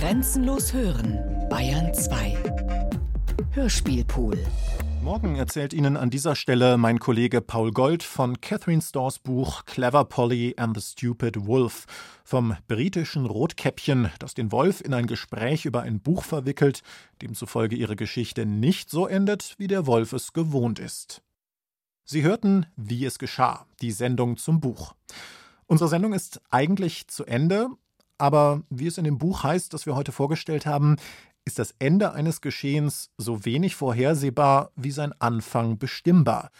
Grenzenlos hören, Bayern 2. Hörspielpool. Morgen erzählt Ihnen an dieser Stelle mein Kollege Paul Gold von Catherine Storrs Buch Clever Polly and the Stupid Wolf, vom britischen Rotkäppchen, das den Wolf in ein Gespräch über ein Buch verwickelt, demzufolge ihre Geschichte nicht so endet, wie der Wolf es gewohnt ist. Sie hörten Wie es geschah, die Sendung zum Buch. Unsere Sendung ist eigentlich zu Ende, aber wie es in dem Buch heißt, das wir heute vorgestellt haben, ist das Ende eines Geschehens so wenig vorhersehbar wie sein Anfang bestimmbar.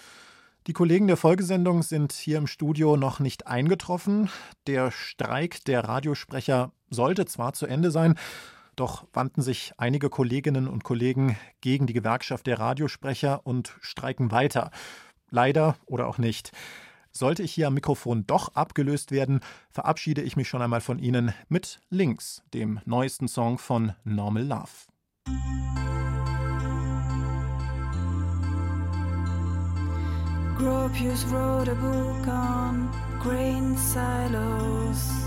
Die Kollegen der Folgesendung sind hier im Studio noch nicht eingetroffen. Der Streik der Radiosprecher sollte zwar zu Ende sein, doch wandten sich einige Kolleginnen und Kollegen gegen die Gewerkschaft der Radiosprecher und streiken weiter. Leider oder auch nicht. Sollte ich hier am Mikrofon doch abgelöst werden, verabschiede ich mich schon einmal von Ihnen mit Links, dem neuesten Song von Normal Love. Gropius wrote a book on grain silos.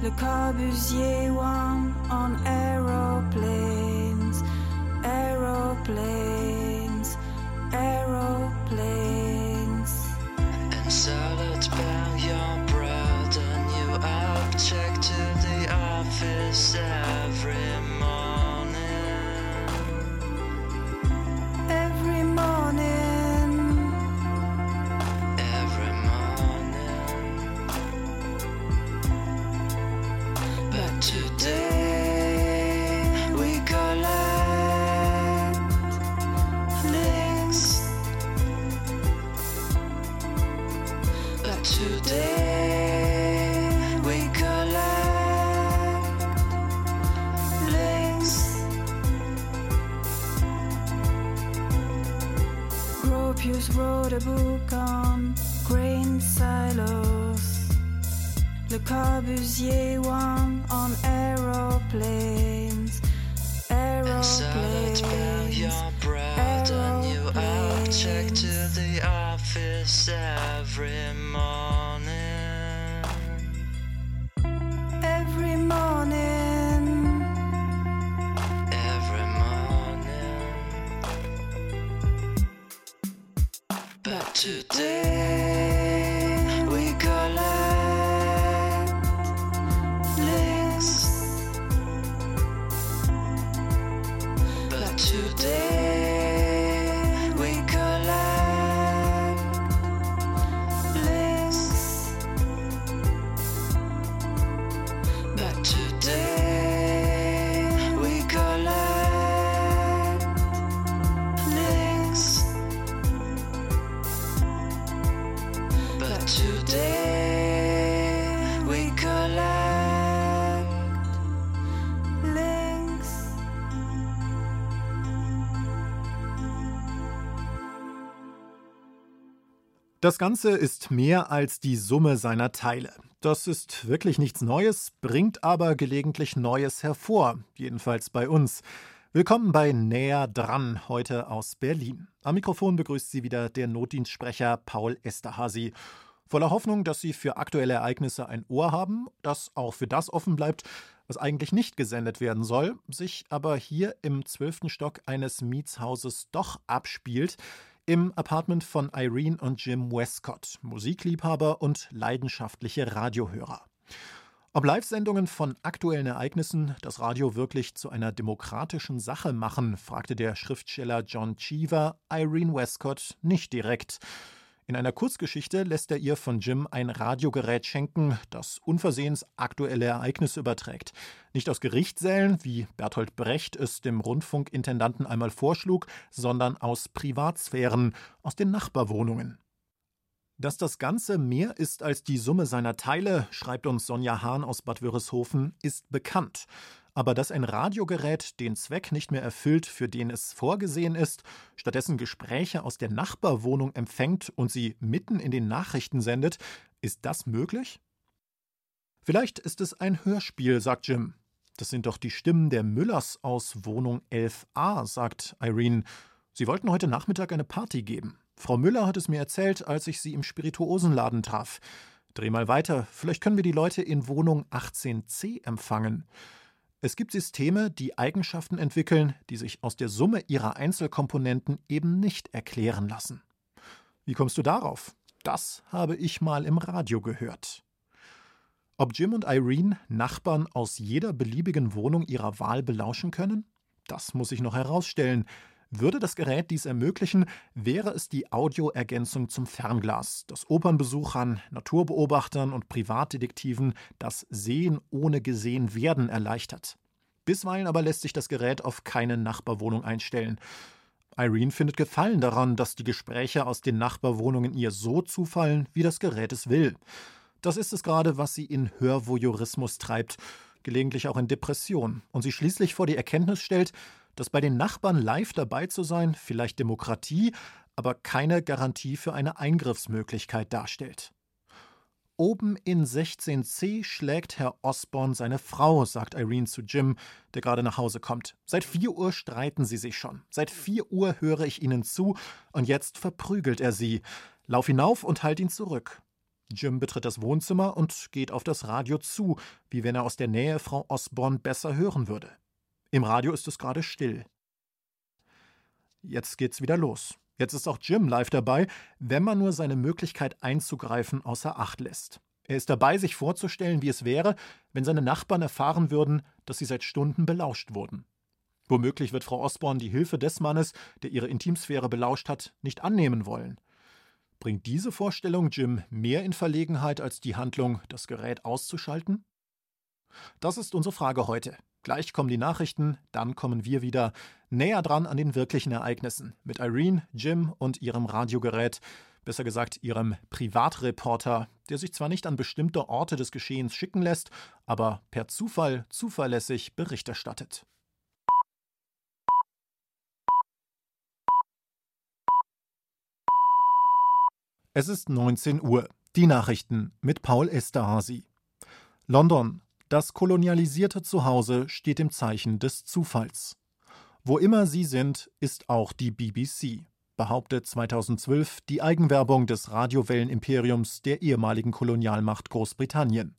Le Corbusier one on aeroplanes, aeroplanes, aeroplanes. Salad bear your bread, a new object to the office every wrote a book on grain silos. Le Corbusier one on aeroplanes. Aeroplanes. And your bread and you object to the office every morning. Das Ganze ist mehr als die Summe seiner Teile. Das ist wirklich nichts Neues, bringt aber gelegentlich Neues hervor, jedenfalls bei uns. Willkommen bei Näher dran, heute aus Berlin. Am Mikrofon begrüßt Sie wieder der Notdienstsprecher Paul Esterhazy. Voller Hoffnung, dass Sie für aktuelle Ereignisse ein Ohr haben, das auch für das offen bleibt, was eigentlich nicht gesendet werden soll, sich aber hier im zwölften Stock eines Mietshauses doch abspielt, im Apartment von Irene und Jim Westcott, Musikliebhaber und leidenschaftliche Radiohörer. Ob Live-Sendungen von aktuellen Ereignissen das Radio wirklich zu einer demokratischen Sache machen, fragte der Schriftsteller John Cheever Irene Westcott nicht direkt. In einer Kurzgeschichte lässt er ihr von Jim ein Radiogerät schenken, das unversehens aktuelle Ereignisse überträgt. Nicht aus Gerichtssälen, wie Bertolt Brecht es dem Rundfunkintendanten einmal vorschlug, sondern aus Privatsphären, aus den Nachbarwohnungen. Dass das Ganze mehr ist als die Summe seiner Teile, schreibt uns Sonja Hahn aus Bad Wörishofen, ist bekannt. Aber dass ein Radiogerät den Zweck nicht mehr erfüllt, für den es vorgesehen ist, stattdessen Gespräche aus der Nachbarwohnung empfängt und sie mitten in den Nachrichten sendet, ist das möglich? Vielleicht ist es ein Hörspiel, sagt Jim. Das sind doch die Stimmen der Müllers aus Wohnung 11a, sagt Irene. Sie wollten heute Nachmittag eine Party geben. Frau Müller hat es mir erzählt, als ich sie im Spirituosenladen traf. Dreh mal weiter, vielleicht können wir die Leute in Wohnung 18c empfangen. Es gibt Systeme, die Eigenschaften entwickeln, die sich aus der Summe ihrer Einzelkomponenten eben nicht erklären lassen. Wie kommst du darauf? Das habe ich mal im Radio gehört. Ob Jim und Irene Nachbarn aus jeder beliebigen Wohnung ihrer Wahl belauschen können? Das muss ich noch herausstellen. Würde das Gerät dies ermöglichen, wäre es die Audioergänzung zum Fernglas, das Opernbesuchern, Naturbeobachtern und Privatdetektiven das Sehen ohne gesehen werden erleichtert. Bisweilen aber lässt sich das Gerät auf keine Nachbarwohnung einstellen. Irene findet Gefallen daran, dass die Gespräche aus den Nachbarwohnungen ihr so zufallen, wie das Gerät es will. Das ist es gerade, was sie in Hörvoyeurismus treibt, gelegentlich auch in Depression, und sie schließlich vor die Erkenntnis stellt, dass bei den Nachbarn live dabei zu sein vielleicht Demokratie, aber keine Garantie für eine Eingriffsmöglichkeit darstellt. Oben in 16c schlägt Herr Osborne seine Frau, sagt Irene zu Jim, der gerade nach Hause kommt. Seit vier Uhr streiten sie sich schon. Seit vier Uhr höre ich ihnen zu und jetzt verprügelt er sie. Lauf hinauf und halt ihn zurück. Jim betritt das Wohnzimmer und geht auf das Radio zu, wie wenn er aus der Nähe Frau Osborne besser hören würde. Im Radio ist es gerade still. Jetzt geht's wieder los. Jetzt ist auch Jim live dabei, wenn man nur seine Möglichkeit einzugreifen außer Acht lässt. Er ist dabei, sich vorzustellen, wie es wäre, wenn seine Nachbarn erfahren würden, dass sie seit Stunden belauscht wurden. Womöglich wird Frau Osborne die Hilfe des Mannes, der ihre Intimsphäre belauscht hat, nicht annehmen wollen. Bringt diese Vorstellung Jim mehr in Verlegenheit als die Handlung, das Gerät auszuschalten? Das ist unsere Frage heute. Gleich kommen die Nachrichten, dann kommen wir wieder näher dran an den wirklichen Ereignissen mit Irene, Jim und ihrem Radiogerät, besser gesagt ihrem Privatreporter, der sich zwar nicht an bestimmte Orte des Geschehens schicken lässt, aber per Zufall zuverlässig Bericht erstattet. Es ist 19 Uhr. Die Nachrichten mit Paul Esterhazy. London, das kolonialisierte Zuhause steht im Zeichen des Zufalls. Wo immer Sie sind, ist auch die BBC, behauptet 2012 die Eigenwerbung des Radiowellenimperiums der ehemaligen Kolonialmacht Großbritannien.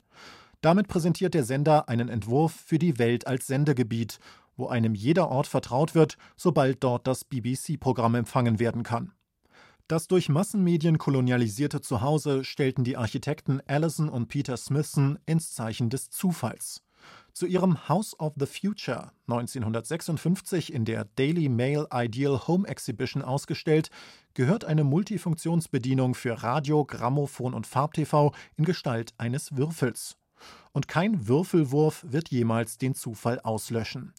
Damit präsentiert der Sender einen Entwurf für die Welt als Sendegebiet, wo einem jeder Ort vertraut wird, sobald dort das BBC-Programm empfangen werden kann. Das durch Massenmedien kolonialisierte Zuhause stellten die Architekten Allison und Peter Smithson ins Zeichen des Zufalls. Zu ihrem House of the Future 1956 in der Daily Mail Ideal Home Exhibition ausgestellt, gehört eine Multifunktionsbedienung für Radio, Grammophon und Farbtv in Gestalt eines Würfels. Und kein Würfelwurf wird jemals den Zufall auslöschen.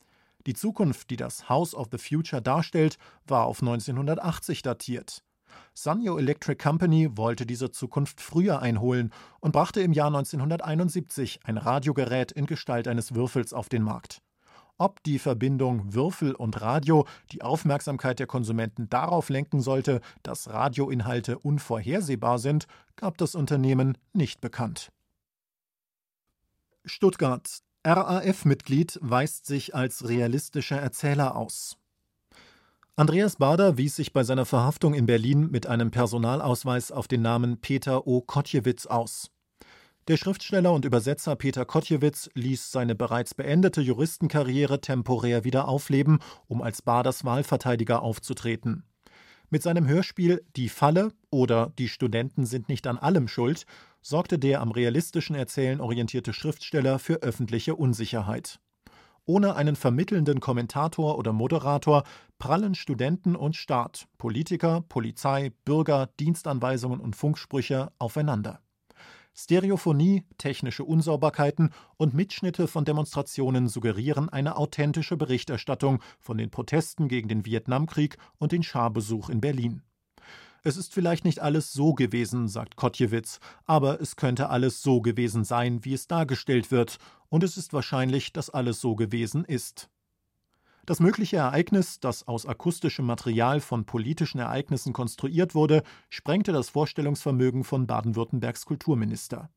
Die Zukunft, die das House of the Future darstellt, war auf 1980 datiert. Sanyo Electric Company wollte diese Zukunft früher einholen und brachte im Jahr 1971 ein Radiogerät in Gestalt eines Würfels auf den Markt. Ob die Verbindung Würfel und Radio die Aufmerksamkeit der Konsumenten darauf lenken sollte, dass Radioinhalte unvorhersehbar sind, gab das Unternehmen nicht bekannt. Stuttgart. RAF-Mitglied weist sich als realistischer Erzähler aus. Andreas Bader wies sich bei seiner Verhaftung in Berlin mit einem Personalausweis auf den Namen Peter O. Kotjewitz aus. Der Schriftsteller und Übersetzer Peter Kotjewitz ließ seine bereits beendete Juristenkarriere temporär wieder aufleben, um als Baders Wahlverteidiger aufzutreten. Mit seinem Hörspiel Die Falle oder Die Studenten sind nicht an allem schuld sorgte der am realistischen Erzählen orientierte Schriftsteller für öffentliche Unsicherheit. Ohne einen vermittelnden Kommentator oder Moderator prallen Studenten und Staat, Politiker, Polizei, Bürger, Dienstanweisungen und Funksprüche aufeinander. Stereophonie, technische Unsauberkeiten und Mitschnitte von Demonstrationen suggerieren eine authentische Berichterstattung von den Protesten gegen den Vietnamkrieg und den Scharbesuch in Berlin. Es ist vielleicht nicht alles so gewesen, sagt Kotjewitz, aber es könnte alles so gewesen sein, wie es dargestellt wird, und es ist wahrscheinlich, dass alles so gewesen ist. Das mögliche Ereignis, das aus akustischem Material von politischen Ereignissen konstruiert wurde, sprengte das Vorstellungsvermögen von Baden-Württembergs Kulturminister.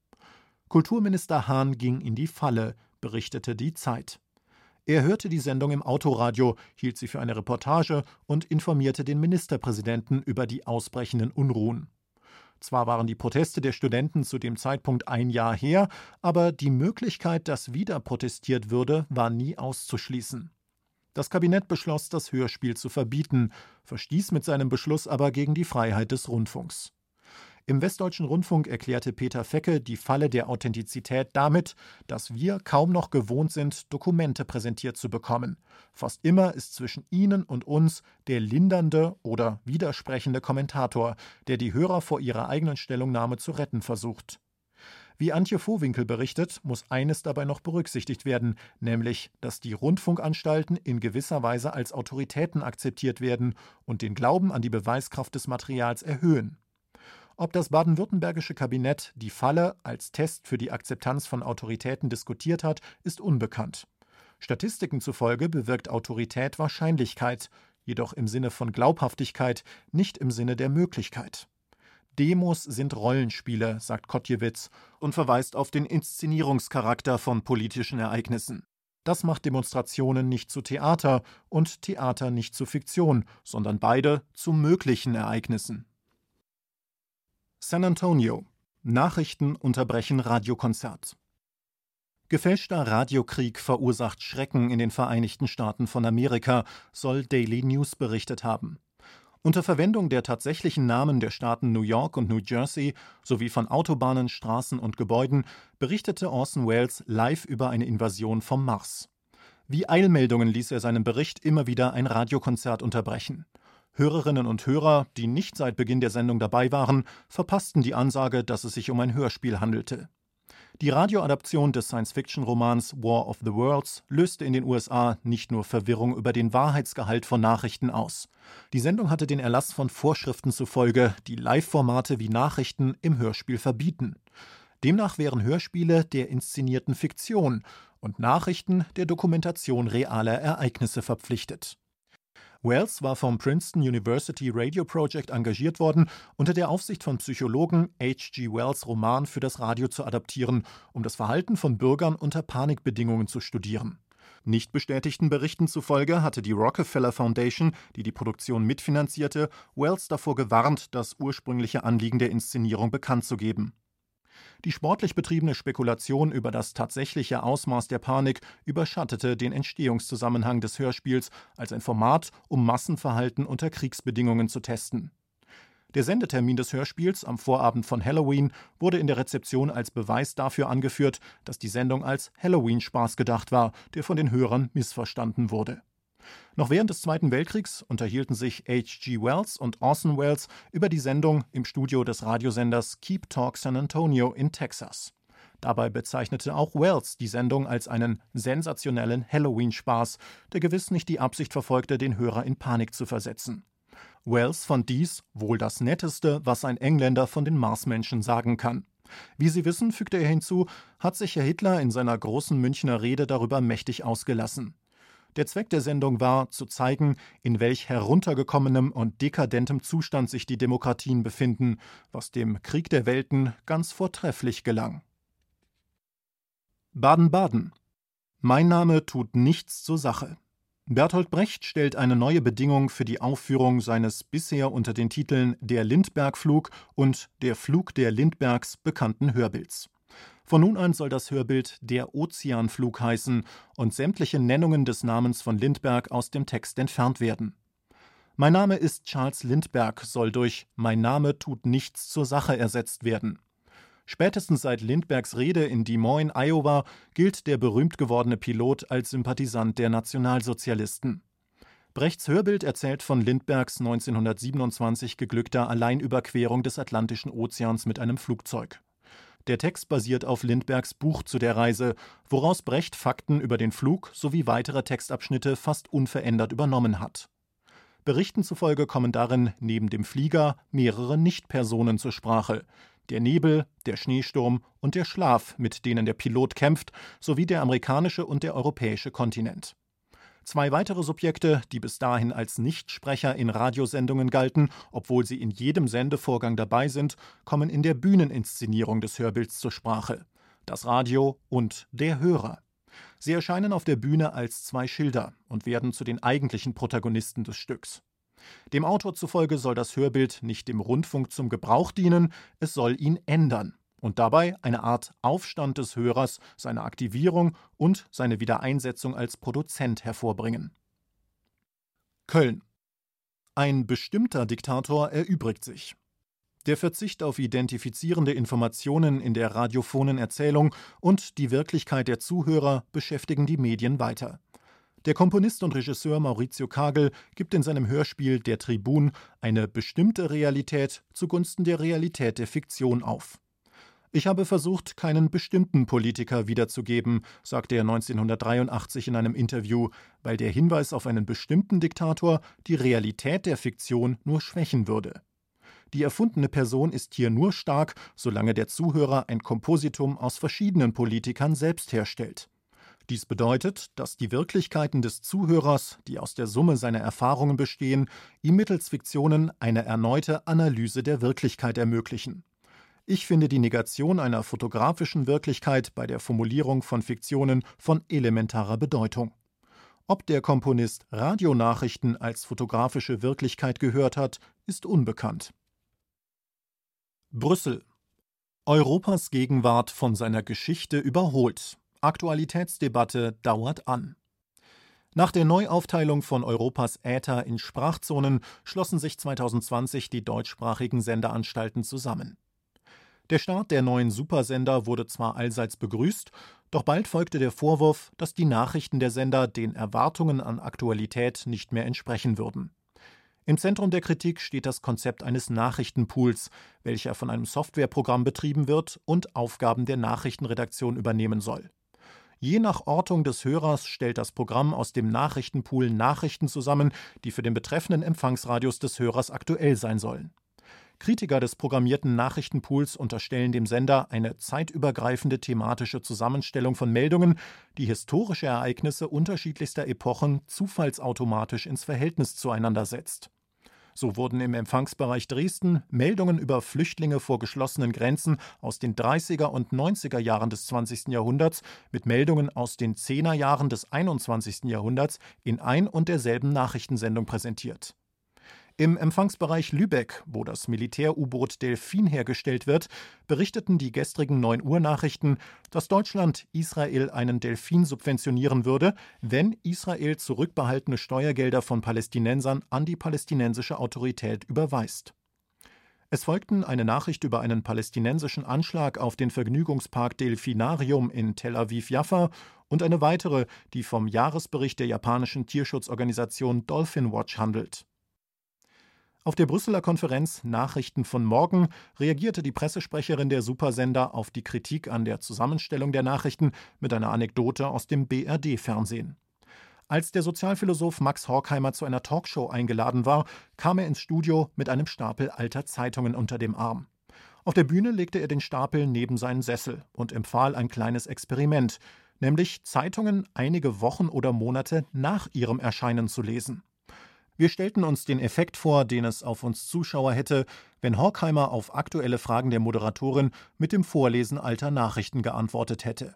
Kulturminister Hahn ging in die Falle, berichtete die Zeit. Er hörte die Sendung im Autoradio, hielt sie für eine Reportage und informierte den Ministerpräsidenten über die ausbrechenden Unruhen. Zwar waren die Proteste der Studenten zu dem Zeitpunkt ein Jahr her, aber die Möglichkeit, dass wieder protestiert würde, war nie auszuschließen. Das Kabinett beschloss, das Hörspiel zu verbieten, verstieß mit seinem Beschluss aber gegen die Freiheit des Rundfunks. Im Westdeutschen Rundfunk erklärte Peter Fecke die Falle der Authentizität damit, dass wir kaum noch gewohnt sind, Dokumente präsentiert zu bekommen. Fast immer ist zwischen Ihnen und uns der lindernde oder widersprechende Kommentator, der die Hörer vor ihrer eigenen Stellungnahme zu retten versucht. Wie Antje Vohwinkel berichtet, muss eines dabei noch berücksichtigt werden, nämlich, dass die Rundfunkanstalten in gewisser Weise als Autoritäten akzeptiert werden und den Glauben an die Beweiskraft des Materials erhöhen. Ob das baden-württembergische Kabinett die Falle als Test für die Akzeptanz von Autoritäten diskutiert hat, ist unbekannt. Statistiken zufolge bewirkt Autorität Wahrscheinlichkeit, jedoch im Sinne von Glaubhaftigkeit, nicht im Sinne der Möglichkeit. Demos sind Rollenspiele, sagt Kotjewitz und verweist auf den Inszenierungscharakter von politischen Ereignissen. Das macht Demonstrationen nicht zu Theater und Theater nicht zu Fiktion, sondern beide zu möglichen Ereignissen. San Antonio. Nachrichten unterbrechen Radiokonzert. Gefälschter Radiokrieg verursacht Schrecken in den Vereinigten Staaten von Amerika, soll Daily News berichtet haben. Unter Verwendung der tatsächlichen Namen der Staaten New York und New Jersey sowie von Autobahnen, Straßen und Gebäuden berichtete Orson Welles live über eine Invasion vom Mars. Wie Eilmeldungen ließ er seinen Bericht immer wieder ein Radiokonzert unterbrechen. Hörerinnen und Hörer, die nicht seit Beginn der Sendung dabei waren, verpassten die Ansage, dass es sich um ein Hörspiel handelte. Die Radioadaption des Science-Fiction-Romans War of the Worlds löste in den USA nicht nur Verwirrung über den Wahrheitsgehalt von Nachrichten aus. Die Sendung hatte den Erlass von Vorschriften zufolge, die Live-Formate wie Nachrichten im Hörspiel verbieten. Demnach wären Hörspiele der inszenierten Fiktion und Nachrichten der Dokumentation realer Ereignisse verpflichtet. Wells war vom Princeton University Radio Project engagiert worden, unter der Aufsicht von Psychologen H.G. Wells Roman für das Radio zu adaptieren, um das Verhalten von Bürgern unter Panikbedingungen zu studieren. Nicht bestätigten Berichten zufolge hatte die Rockefeller Foundation, die die Produktion mitfinanzierte, Wells davor gewarnt, das ursprüngliche Anliegen der Inszenierung bekannt zu geben. Die sportlich betriebene Spekulation über das tatsächliche Ausmaß der Panik überschattete den Entstehungszusammenhang des Hörspiels als ein Format, um Massenverhalten unter Kriegsbedingungen zu testen. Der Sendetermin des Hörspiels am Vorabend von Halloween wurde in der Rezeption als Beweis dafür angeführt, dass die Sendung als Halloween-Spaß gedacht war, der von den Hörern missverstanden wurde. Noch während des Zweiten Weltkriegs unterhielten sich H.G. Wells und Orson Welles über die Sendung im Studio des Radiosenders Keep Talk San Antonio in Texas. Dabei bezeichnete auch Wells die Sendung als einen sensationellen Halloween-Spaß, der gewiss nicht die Absicht verfolgte, den Hörer in Panik zu versetzen. Wells fand dies wohl das Netteste, was ein Engländer von den Marsmenschen sagen kann. Wie Sie wissen, fügte er hinzu, hat sich Herr Hitler in seiner großen Münchner Rede darüber mächtig ausgelassen. Der Zweck der Sendung war, zu zeigen, in welch heruntergekommenem und dekadentem Zustand sich die Demokratien befinden, was dem Krieg der Welten ganz vortrefflich gelang. Baden-Baden. Mein Name tut nichts zur Sache. Bertolt Brecht stellt eine neue Bedingung für die Aufführung seines bisher unter den Titeln Der Lindbergh-Flug und Der Flug der Lindbergs bekannten Hörbilds. Von nun an soll das Hörbild Der Ozeanflug heißen und sämtliche Nennungen des Namens von Lindbergh aus dem Text entfernt werden. Mein Name ist Charles Lindbergh soll durch Mein Name tut nichts zur Sache ersetzt werden. Spätestens seit Lindberghs Rede in Des Moines, Iowa, gilt der berühmt gewordene Pilot als Sympathisant der Nationalsozialisten. Brechts Hörbild erzählt von Lindberghs 1927 geglückter Alleinüberquerung des Atlantischen Ozeans mit einem Flugzeug. Der Text basiert auf Lindbergs Buch zu der Reise, woraus Brecht Fakten über den Flug sowie weitere Textabschnitte fast unverändert übernommen hat. Berichten zufolge kommen darin neben dem Flieger mehrere Nichtpersonen zur Sprache. Der Nebel, der Schneesturm und der Schlaf, mit denen der Pilot kämpft, sowie der amerikanische und der europäische Kontinent. Zwei weitere Subjekte, die bis dahin als Nichtsprecher in Radiosendungen galten, obwohl sie in jedem Sendevorgang dabei sind, kommen in der Bühneninszenierung des Hörbilds zur Sprache. Das Radio und der Hörer. Sie erscheinen auf der Bühne als zwei Schilder und werden zu den eigentlichen Protagonisten des Stücks. Dem Autor zufolge soll das Hörbild nicht dem Rundfunk zum Gebrauch dienen, es soll ihn ändern und dabei eine Art Aufstand des Hörers, seine Aktivierung und seine Wiedereinsetzung als Produzent hervorbringen. Köln. Ein bestimmter Diktator erübrigt sich. Der Verzicht auf identifizierende Informationen in der radiophonen Erzählung und die Wirklichkeit der Zuhörer beschäftigen die Medien weiter. Der Komponist und Regisseur Maurizio Kagel gibt in seinem Hörspiel Der Tribun eine bestimmte Realität zugunsten der Realität der Fiktion auf. Ich habe versucht, keinen bestimmten Politiker wiederzugeben, sagte er 1983 in einem Interview, weil der Hinweis auf einen bestimmten Diktator die Realität der Fiktion nur schwächen würde. Die erfundene Person ist hier nur stark, solange der Zuhörer ein Kompositum aus verschiedenen Politikern selbst herstellt. Dies bedeutet, dass die Wirklichkeiten des Zuhörers, die aus der Summe seiner Erfahrungen bestehen, ihm mittels Fiktionen eine erneute Analyse der Wirklichkeit ermöglichen. Ich finde die Negation einer fotografischen Wirklichkeit bei der Formulierung von Fiktionen von elementarer Bedeutung. Ob der Komponist Radionachrichten als fotografische Wirklichkeit gehört hat, ist unbekannt. Brüssel Europas Gegenwart von seiner Geschichte überholt. Aktualitätsdebatte dauert an. Nach der Neuaufteilung von Europas Äther in Sprachzonen schlossen sich 2020 die deutschsprachigen Sendeanstalten zusammen. Der Start der neuen Supersender wurde zwar allseits begrüßt, doch bald folgte der Vorwurf, dass die Nachrichten der Sender den Erwartungen an Aktualität nicht mehr entsprechen würden. Im Zentrum der Kritik steht das Konzept eines Nachrichtenpools, welcher von einem Softwareprogramm betrieben wird und Aufgaben der Nachrichtenredaktion übernehmen soll. Je nach Ortung des Hörers stellt das Programm aus dem Nachrichtenpool Nachrichten zusammen, die für den betreffenden Empfangsradius des Hörers aktuell sein sollen. Kritiker des programmierten Nachrichtenpools unterstellen dem Sender eine zeitübergreifende thematische Zusammenstellung von Meldungen, die historische Ereignisse unterschiedlichster Epochen zufallsautomatisch ins Verhältnis zueinander setzt. So wurden im Empfangsbereich Dresden Meldungen über Flüchtlinge vor geschlossenen Grenzen aus den 30er und 90er Jahren des 20. Jahrhunderts mit Meldungen aus den 10er Jahren des 21. Jahrhunderts in ein und derselben Nachrichtensendung präsentiert. Im Empfangsbereich Lübeck, wo das Militär-U-Boot Delfin hergestellt wird, berichteten die gestrigen 9 Uhr Nachrichten, dass Deutschland Israel einen Delfin subventionieren würde, wenn Israel zurückbehaltene Steuergelder von Palästinensern an die palästinensische Autorität überweist. Es folgten eine Nachricht über einen palästinensischen Anschlag auf den Vergnügungspark Delfinarium in Tel Aviv-Jaffa und eine weitere, die vom Jahresbericht der japanischen Tierschutzorganisation Dolphin Watch handelt. Auf der Brüsseler Konferenz Nachrichten von morgen reagierte die Pressesprecherin der Supersender auf die Kritik an der Zusammenstellung der Nachrichten mit einer Anekdote aus dem BRD-Fernsehen. Als der Sozialphilosoph Max Horkheimer zu einer Talkshow eingeladen war, kam er ins Studio mit einem Stapel alter Zeitungen unter dem Arm. Auf der Bühne legte er den Stapel neben seinen Sessel und empfahl ein kleines Experiment, nämlich Zeitungen einige Wochen oder Monate nach ihrem Erscheinen zu lesen. Wir stellten uns den Effekt vor, den es auf uns Zuschauer hätte, wenn Horkheimer auf aktuelle Fragen der Moderatorin mit dem Vorlesen alter Nachrichten geantwortet hätte.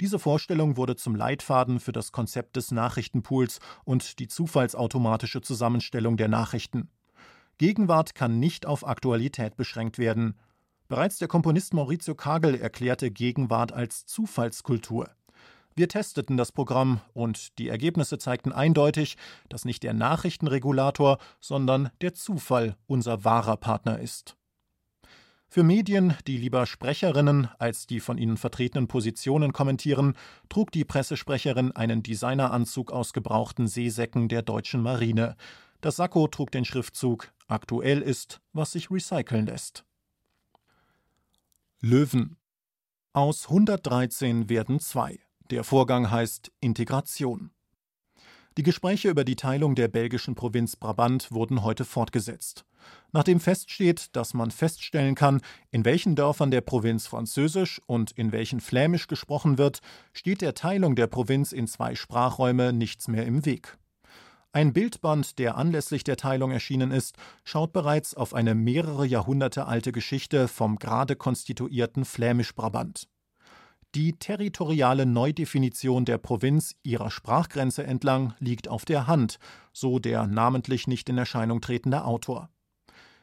Diese Vorstellung wurde zum Leitfaden für das Konzept des Nachrichtenpools und die zufallsautomatische Zusammenstellung der Nachrichten. Gegenwart kann nicht auf Aktualität beschränkt werden. Bereits der Komponist Maurizio Kagel erklärte Gegenwart als Zufallskultur. Wir testeten das Programm und die Ergebnisse zeigten eindeutig, dass nicht der Nachrichtenregulator, sondern der Zufall unser wahrer Partner ist. Für Medien, die lieber Sprecherinnen als die von ihnen vertretenen Positionen kommentieren, trug die Pressesprecherin einen Designeranzug aus gebrauchten Seesäcken der deutschen Marine. Das Sakko trug den Schriftzug Aktuell ist, was sich recyceln lässt. Löwen. Aus 113 werden zwei. Der Vorgang heißt Integration. Die Gespräche über die Teilung der belgischen Provinz Brabant wurden heute fortgesetzt. Nachdem feststeht, dass man feststellen kann, in welchen Dörfern der Provinz Französisch und in welchen Flämisch gesprochen wird, steht der Teilung der Provinz in zwei Sprachräume nichts mehr im Weg. Ein Bildband, der anlässlich der Teilung erschienen ist, schaut bereits auf eine mehrere Jahrhunderte alte Geschichte vom gerade konstituierten Flämisch-Brabant. Die territoriale Neudefinition der Provinz ihrer Sprachgrenze entlang liegt auf der Hand, so der namentlich nicht in Erscheinung tretende Autor.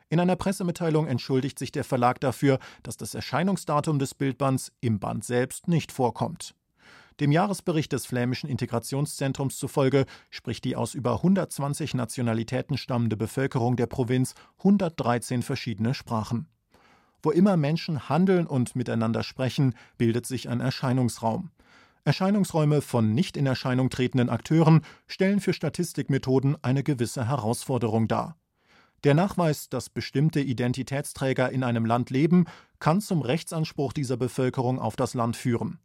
In einer Pressemitteilung entschuldigt sich der Verlag dafür, dass das Erscheinungsdatum des Bildbands im Band selbst nicht vorkommt. Dem Jahresbericht des flämischen Integrationszentrums zufolge spricht die aus über 120 Nationalitäten stammende Bevölkerung der Provinz 113 verschiedene Sprachen. Wo immer Menschen handeln und miteinander sprechen, bildet sich ein Erscheinungsraum. Erscheinungsräume von nicht in Erscheinung tretenden Akteuren stellen für Statistikmethoden eine gewisse Herausforderung dar. Der Nachweis, dass bestimmte Identitätsträger in einem Land leben, kann zum Rechtsanspruch dieser Bevölkerung auf das Land führen.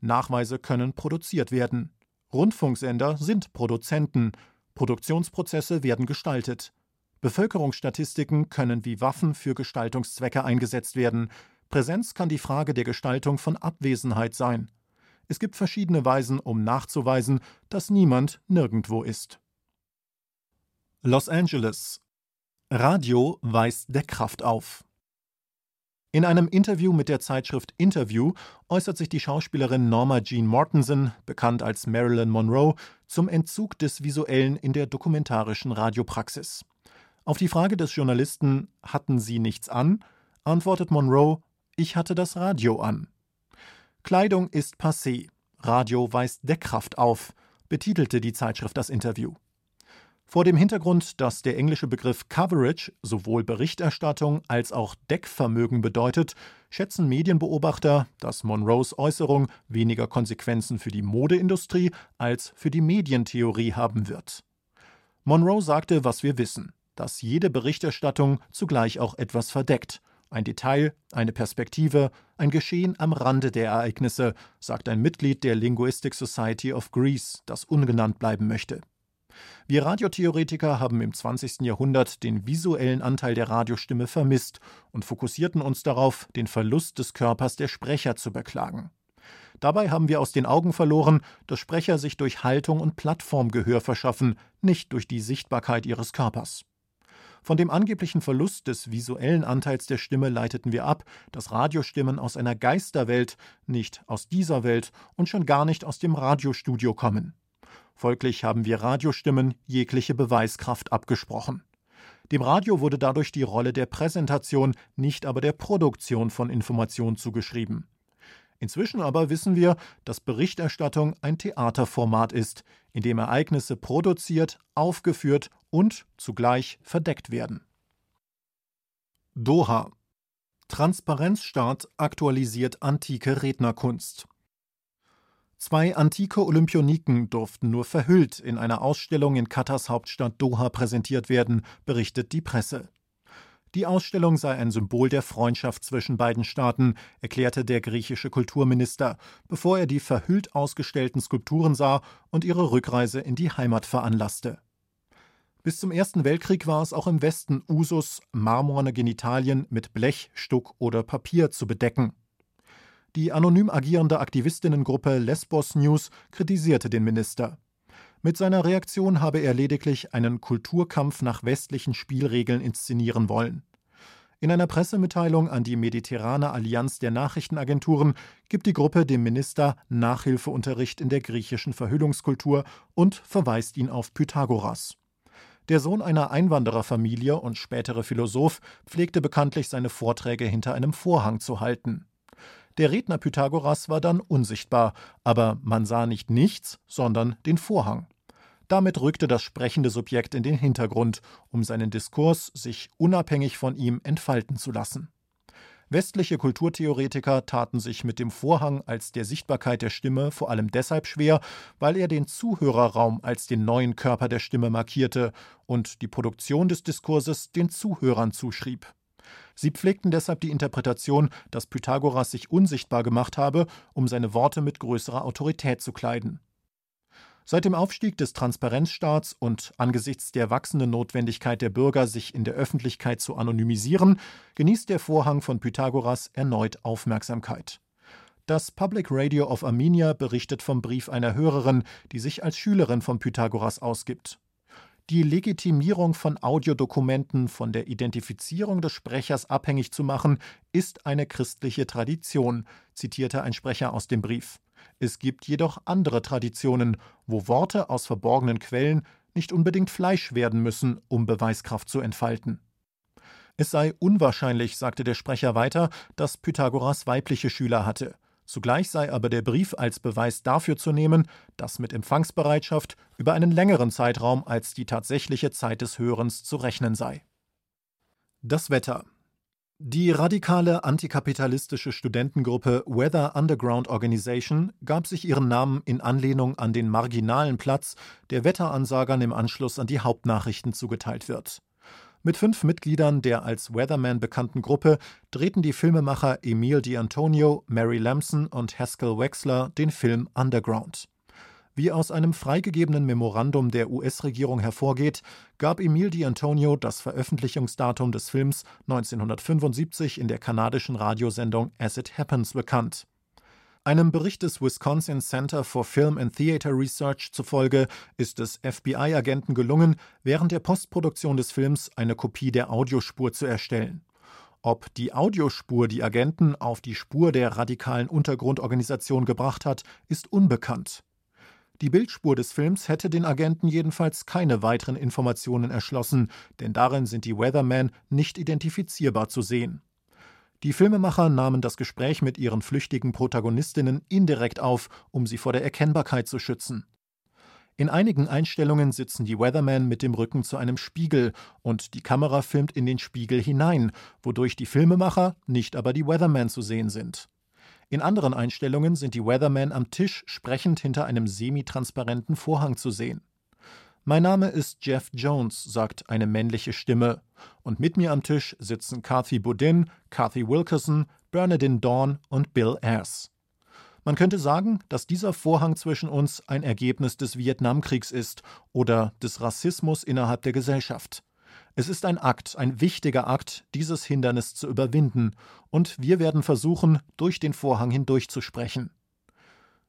Nachweise können produziert werden. Rundfunksender sind Produzenten. Produktionsprozesse werden gestaltet. Bevölkerungsstatistiken können wie Waffen für Gestaltungszwecke eingesetzt werden. Präsenz kann die Frage der Gestaltung von Abwesenheit sein. Es gibt verschiedene Weisen, um nachzuweisen, dass niemand nirgendwo ist. Los Angeles Radio weist der Kraft auf. In einem Interview mit der Zeitschrift Interview äußert sich die Schauspielerin Norma Jean Mortensen, bekannt als Marilyn Monroe, zum Entzug des Visuellen in der dokumentarischen Radiopraxis. Auf die Frage des Journalisten Hatten Sie nichts an? antwortet Monroe Ich hatte das Radio an. Kleidung ist passé, Radio weist Deckkraft auf, betitelte die Zeitschrift das Interview. Vor dem Hintergrund, dass der englische Begriff Coverage sowohl Berichterstattung als auch Deckvermögen bedeutet, schätzen Medienbeobachter, dass Monroes Äußerung weniger Konsequenzen für die Modeindustrie als für die Medientheorie haben wird. Monroe sagte, was wir wissen dass jede Berichterstattung zugleich auch etwas verdeckt. Ein Detail, eine Perspektive, ein Geschehen am Rande der Ereignisse, sagt ein Mitglied der Linguistic Society of Greece, das ungenannt bleiben möchte. Wir Radiotheoretiker haben im 20. Jahrhundert den visuellen Anteil der Radiostimme vermisst und fokussierten uns darauf, den Verlust des Körpers der Sprecher zu beklagen. Dabei haben wir aus den Augen verloren, dass Sprecher sich durch Haltung und Plattform Gehör verschaffen, nicht durch die Sichtbarkeit ihres Körpers. Von dem angeblichen Verlust des visuellen Anteils der Stimme leiteten wir ab, dass Radiostimmen aus einer Geisterwelt, nicht aus dieser Welt und schon gar nicht aus dem Radiostudio kommen. Folglich haben wir Radiostimmen jegliche Beweiskraft abgesprochen. Dem Radio wurde dadurch die Rolle der Präsentation, nicht aber der Produktion von Information zugeschrieben. Inzwischen aber wissen wir, dass Berichterstattung ein Theaterformat ist, in dem Ereignisse produziert, aufgeführt und zugleich verdeckt werden. Doha Transparenzstaat aktualisiert antike Rednerkunst. Zwei antike Olympioniken durften nur verhüllt in einer Ausstellung in Katars Hauptstadt Doha präsentiert werden, berichtet die Presse. Die Ausstellung sei ein Symbol der Freundschaft zwischen beiden Staaten, erklärte der griechische Kulturminister, bevor er die verhüllt ausgestellten Skulpturen sah und ihre Rückreise in die Heimat veranlasste. Bis zum Ersten Weltkrieg war es auch im Westen Usus, marmorne Genitalien mit Blech, Stuck oder Papier zu bedecken. Die anonym agierende Aktivistinnengruppe Lesbos News kritisierte den Minister. Mit seiner Reaktion habe er lediglich einen Kulturkampf nach westlichen Spielregeln inszenieren wollen. In einer Pressemitteilung an die Mediterrane Allianz der Nachrichtenagenturen gibt die Gruppe dem Minister Nachhilfeunterricht in der griechischen Verhüllungskultur und verweist ihn auf Pythagoras. Der Sohn einer Einwandererfamilie und spätere Philosoph pflegte bekanntlich seine Vorträge hinter einem Vorhang zu halten. Der Redner Pythagoras war dann unsichtbar, aber man sah nicht nichts, sondern den Vorhang. Damit rückte das sprechende Subjekt in den Hintergrund, um seinen Diskurs sich unabhängig von ihm entfalten zu lassen. Westliche Kulturtheoretiker taten sich mit dem Vorhang als der Sichtbarkeit der Stimme vor allem deshalb schwer, weil er den Zuhörerraum als den neuen Körper der Stimme markierte und die Produktion des Diskurses den Zuhörern zuschrieb. Sie pflegten deshalb die Interpretation, dass Pythagoras sich unsichtbar gemacht habe, um seine Worte mit größerer Autorität zu kleiden. Seit dem Aufstieg des Transparenzstaats und angesichts der wachsenden Notwendigkeit der Bürger, sich in der Öffentlichkeit zu anonymisieren, genießt der Vorhang von Pythagoras erneut Aufmerksamkeit. Das Public Radio of Armenia berichtet vom Brief einer Hörerin, die sich als Schülerin von Pythagoras ausgibt. die Legitimierung von Audiodokumenten von der Identifizierung des Sprechers abhängig zu machen, ist eine christliche Tradition, zitierte ein Sprecher aus dem Brief. Es gibt jedoch andere Traditionen, wo Worte aus verborgenen Quellen nicht unbedingt Fleisch werden müssen, um Beweiskraft zu entfalten. Es sei unwahrscheinlich, sagte der Sprecher weiter, dass Pythagoras weibliche Schüler hatte. Zugleich sei aber der Brief als Beweis dafür zu nehmen, dass mit Empfangsbereitschaft über einen längeren Zeitraum als die tatsächliche Zeit des Hörens zu rechnen sei. Das Wetter. Die radikale antikapitalistische Studentengruppe Weather Underground Organization gab sich ihren Namen in Anlehnung an den marginalen Platz, der Wetteransagern im Anschluss an die Hauptnachrichten zugeteilt wird. Mit fünf Mitgliedern der als Weatherman bekannten Gruppe drehten die Filmemacher Emile D'Antonio, Mary Lamson und Haskell Wexler den Film Underground. Wie aus einem freigegebenen Memorandum der US-Regierung hervorgeht, gab Emile D'Antonio das Veröffentlichungsdatum des Films 1975 in der kanadischen Radiosendung As It Happens bekannt. Einem Bericht des Wisconsin Center for Film and Theater Research zufolge ist es FBI-Agenten gelungen, während der Postproduktion des Films eine Kopie der Audiospur zu erstellen. Ob die Audiospur die Agenten auf die Spur der radikalen Untergrundorganisation gebracht hat, ist unbekannt. Die Bildspur des Films hätte den Agenten jedenfalls keine weiteren Informationen erschlossen, denn darin sind die Weathermen nicht identifizierbar zu sehen. Die Filmemacher nahmen das Gespräch mit ihren flüchtigen Protagonistinnen indirekt auf, um sie vor der Erkennbarkeit zu schützen. In einigen Einstellungen sitzen die Weathermen mit dem Rücken zu einem Spiegel und die Kamera filmt in den Spiegel hinein, wodurch die Filmemacher, nicht aber die Weathermen zu sehen sind. In anderen Einstellungen sind die Weathermen am Tisch sprechend hinter einem semitransparenten Vorhang zu sehen. Mein Name ist Jeff Jones, sagt eine männliche Stimme. Und mit mir am Tisch sitzen Kathy Bodin, Kathy Wilkerson, Bernadine Dawn und Bill Ayers. Man könnte sagen, dass dieser Vorhang zwischen uns ein Ergebnis des Vietnamkriegs ist oder des Rassismus innerhalb der Gesellschaft. Es ist ein Akt, ein wichtiger Akt, dieses Hindernis zu überwinden, und wir werden versuchen, durch den Vorhang hindurch zu sprechen.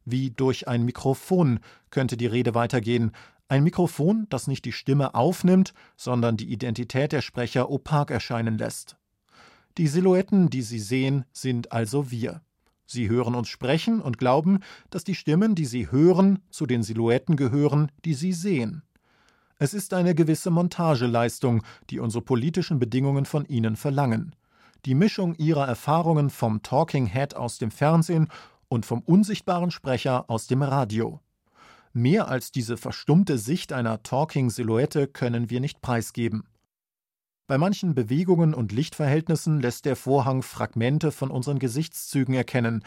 Wie durch ein Mikrofon könnte die Rede weitergehen, ein Mikrofon, das nicht die Stimme aufnimmt, sondern die Identität der Sprecher opak erscheinen lässt. Die Silhouetten, die Sie sehen, sind also wir. Sie hören uns sprechen und glauben, dass die Stimmen, die Sie hören, zu den Silhouetten gehören, die Sie sehen. Es ist eine gewisse Montageleistung, die unsere politischen Bedingungen von Ihnen verlangen. Die Mischung Ihrer Erfahrungen vom Talking Head aus dem Fernsehen und vom unsichtbaren Sprecher aus dem Radio. Mehr als diese verstummte Sicht einer Talking-Silhouette können wir nicht preisgeben. Bei manchen Bewegungen und Lichtverhältnissen lässt der Vorhang Fragmente von unseren Gesichtszügen erkennen.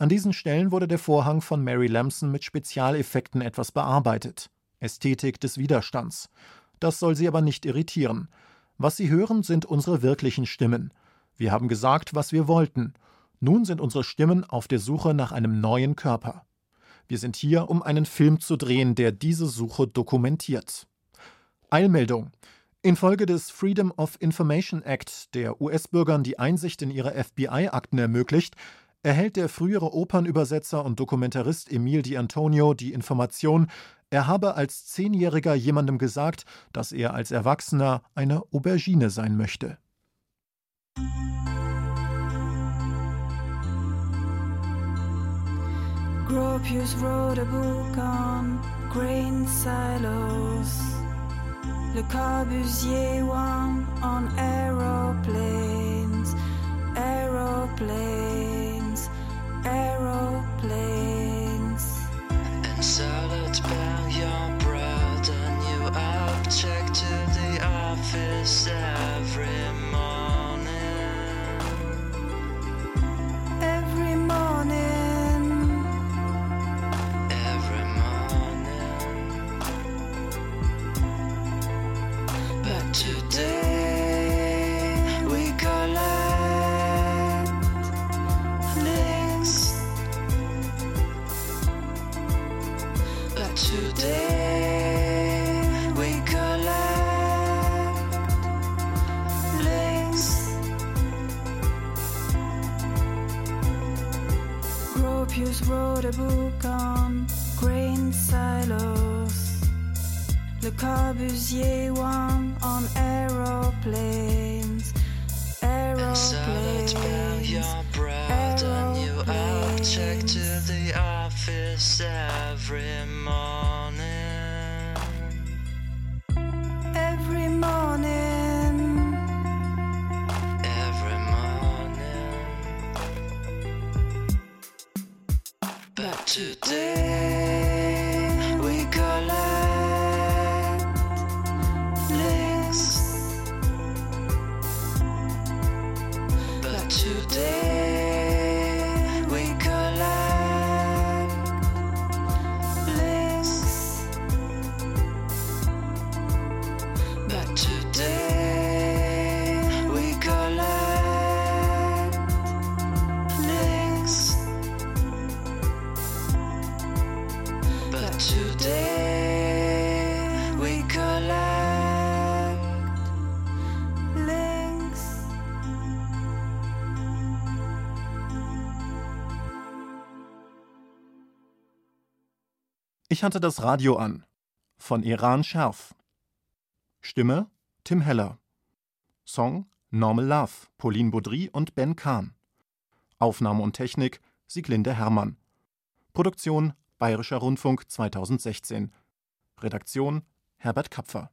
An diesen Stellen wurde der Vorhang von Mary Lamson mit Spezialeffekten etwas bearbeitet. Ästhetik des Widerstands. Das soll Sie aber nicht irritieren. Was Sie hören, sind unsere wirklichen Stimmen. Wir haben gesagt, was wir wollten. Nun sind unsere Stimmen auf der Suche nach einem neuen Körper. Wir sind hier, um einen Film zu drehen, der diese Suche dokumentiert. Eilmeldung. Infolge des Freedom of Information Act, der US-Bürgern die Einsicht in ihre FBI-Akten ermöglicht, erhält der frühere Opernübersetzer und Dokumentarist Emile D'Antonio die Information, er habe als Zehnjähriger jemandem gesagt, dass er als Erwachsener eine Aubergine sein möchte. Gropius wrote a book on grain silos. Le Corbusier one on aeroplanes, aeroplanes, I've checked to the office every morning. Every morning. Every morning. But today. Today Ich hatte das Radio an. Von Iran Scherf. Stimme Tim Heller. Song Normal Love, Pauline Baudry und Ben Kahn. Aufnahme und Technik Sieglinde Hermann. Produktion Bayerischer Rundfunk 2016. Redaktion Herbert Kapfer